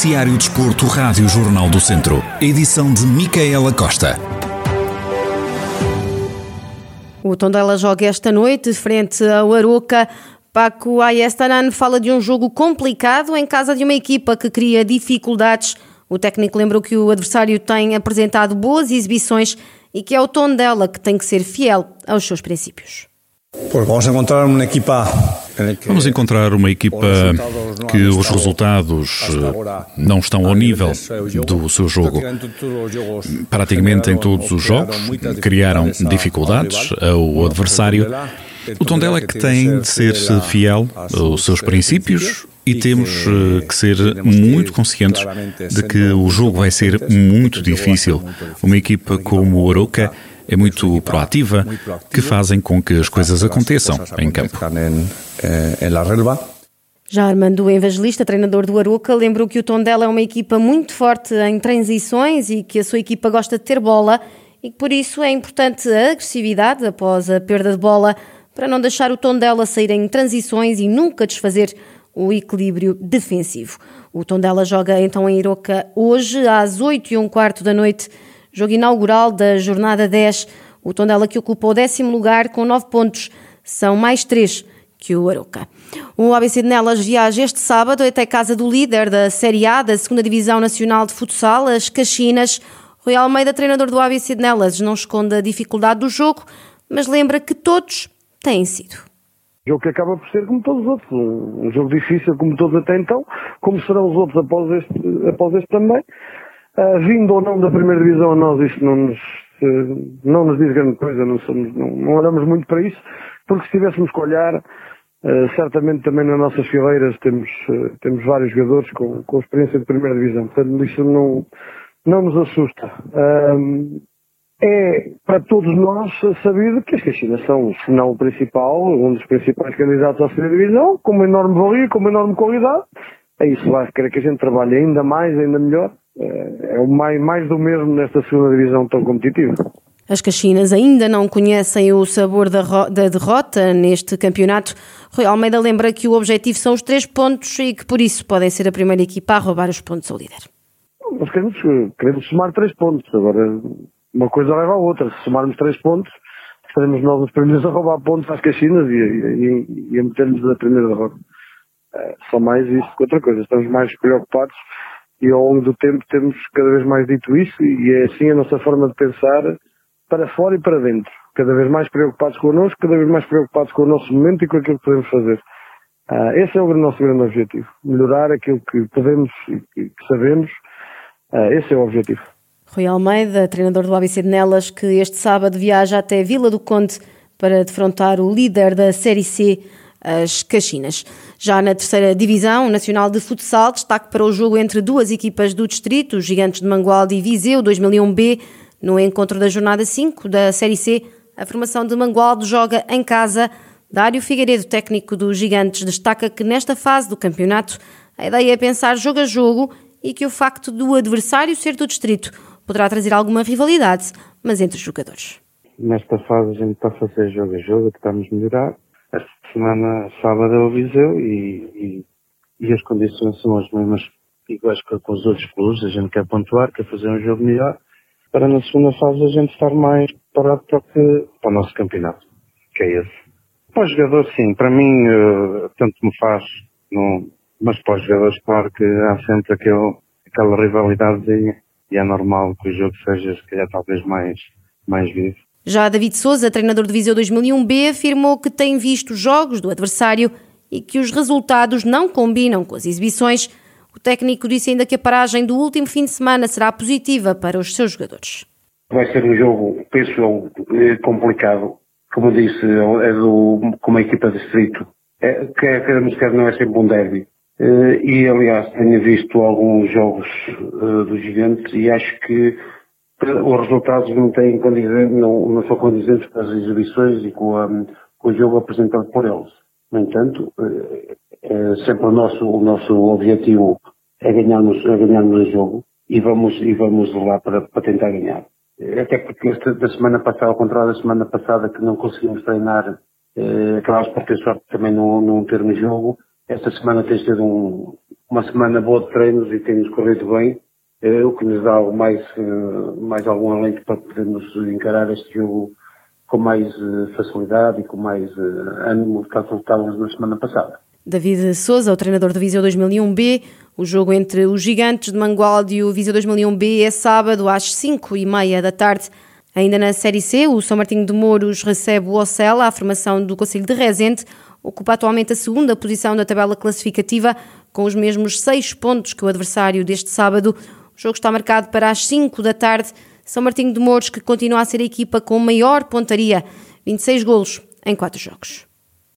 Noticiário Desporto, Rádio Jornal do Centro. Edição de Micaela Costa. O Tondela joga esta noite frente ao Aroca. Paco Ayestaran fala de um jogo complicado em casa de uma equipa que cria dificuldades. O técnico lembrou que o adversário tem apresentado boas exibições e que é o Tondela que tem que ser fiel aos seus princípios. vamos encontrar uma equipa Vamos encontrar uma equipa que os resultados eh, não estão ao nível do seu jogo. Praticamente em todos os jogos criaram dificuldades ao adversário. O Tondela é que tem de ser fiel aos seus princípios e temos eh, que ser muito conscientes de que o jogo vai ser muito difícil. Uma equipa como o Aroca é muito proativa, que fazem com que as coisas aconteçam em campo. Já Armando Evangelista, treinador do Aroca, lembrou que o Tondela é uma equipa muito forte em transições e que a sua equipa gosta de ter bola e que por isso é importante a agressividade após a perda de bola para não deixar o Tondela sair em transições e nunca desfazer o equilíbrio defensivo. O Tondela joga então em Iroca hoje às 8 e um quarto da noite jogo inaugural da jornada 10. O Tondela que ocupa o décimo lugar com 9 pontos, são mais 3 que o Aroca. O ABC de Nelas viaja este sábado até casa do líder da Série A da 2 Divisão Nacional de Futsal, as Caxinas. Rui Almeida, treinador do ABC de Nelas, não esconde a dificuldade do jogo, mas lembra que todos têm sido. Jogo que acaba por ser como todos os outros, um jogo difícil como todos até então, como serão os outros após este, após este também. Uh, vindo ou não da primeira divisão, a nós isso não nos, uh, não nos diz grande coisa, não, somos, não, não, olhamos muito para isso, porque se tivéssemos que olhar, uh, certamente também nas nossas fileiras temos, temos vários jogadores com, com experiência de primeira divisão, portanto isso não, não nos assusta. é para todos nós sabido que as Caxinas são, se não o principal, um dos principais candidatos à segunda divisão, com uma enorme valia, com uma enorme qualidade, é isso vai querer que a gente trabalhe ainda mais, ainda melhor, é, é o mais, mais do mesmo nesta segunda divisão tão competitiva. As Caxinas ainda não conhecem o sabor da, da, derrota neste campeonato. Rui Almeida lembra que o objetivo são os três pontos e que por isso podem ser a primeira equipa a roubar os pontos ao líder. Nós queremos, queremos somar três pontos. Agora, uma coisa leva à outra. Se somarmos três pontos, estaremos nós os primeiros a roubar pontos às Caxinas e, e, e a meter-nos na primeira derrota. É, só mais isso que outra coisa. Estamos mais preocupados e ao longo do tempo temos cada vez mais dito isso e é assim a nossa forma de pensar para fora e para dentro. Cada vez mais preocupados connosco, cada vez mais preocupados com o nosso momento e com aquilo que podemos fazer. Uh, esse é o nosso grande objetivo. Melhorar aquilo que podemos e que sabemos. Uh, esse é o objetivo. Rui Almeida, treinador do ABC de Nelas, que este sábado viaja até Vila do Conde para defrontar o líder da Série C, as Caxinas. Já na terceira divisão nacional de futsal, destaque para o jogo entre duas equipas do distrito, os Gigantes de Mangualde e Viseu 2001B, no encontro da jornada 5 da Série C. A formação de Mangualde joga em casa. Dário Figueiredo, técnico dos Gigantes, destaca que nesta fase do campeonato a ideia é pensar jogo a jogo e que o facto do adversário ser do distrito poderá trazer alguma rivalidade, mas entre os jogadores. Nesta fase a gente está a fazer jogo a jogo, tentamos melhorar esta semana, sábado, é o Viseu e, e, e, as condições são as mesmas iguais que com os outros clubes. A gente quer pontuar, quer fazer um jogo melhor, para na segunda fase a gente estar mais parado para, que, para o nosso campeonato, que é esse. Para os jogadores, sim, para mim, uh, tanto me faz, não, mas para os jogadores, claro que há sempre aquele, aquela rivalidade e é normal que o jogo seja, se calhar, talvez mais, mais vivo. Já David Souza, treinador de Viseu 2001B, afirmou que tem visto jogos do adversário e que os resultados não combinam com as exibições. O técnico disse ainda que a paragem do último fim de semana será positiva para os seus jogadores. Vai ser um jogo, penso eh, complicado. Como disse, é do, com uma equipa de distrito. É, quer queremos quer não é sempre um derby. Eh, e aliás, tenho visto alguns jogos uh, dos gigantes e acho que os resultados não têm não, não são condizentes com as exibições e com, a, com o jogo apresentado por eles. No entanto, é, sempre o nosso, o nosso objetivo é ganharmos, é ganharmos o jogo e vamos, e vamos lá para, para tentar ganhar. Até porque esta, da semana passada, ao contrário da semana passada que não conseguimos treinar, eh, acabámos por ter sorte também não, não termos jogo, esta semana tem sido um, uma semana boa de treinos e tem-nos corrido bem, eh, o que nos dá mais, eh, mais algum alento para podermos encarar este jogo com mais eh, facilidade e com mais ânimo do que estávamos na semana passada. David Souza, o treinador do Viseu 2001B. O jogo entre os Gigantes de Mangualde e o Viseu 2001B é sábado às 5 e meia da tarde. Ainda na Série C, o São Martinho de Mouros recebe o Ocel, a formação do Conselho de Rezende, ocupa atualmente a segunda posição da tabela classificativa, com os mesmos seis pontos que o adversário deste sábado. O jogo está marcado para as 5 da tarde. São Martinho de Mouros, que continua a ser a equipa com maior pontaria, 26 golos em 4 jogos.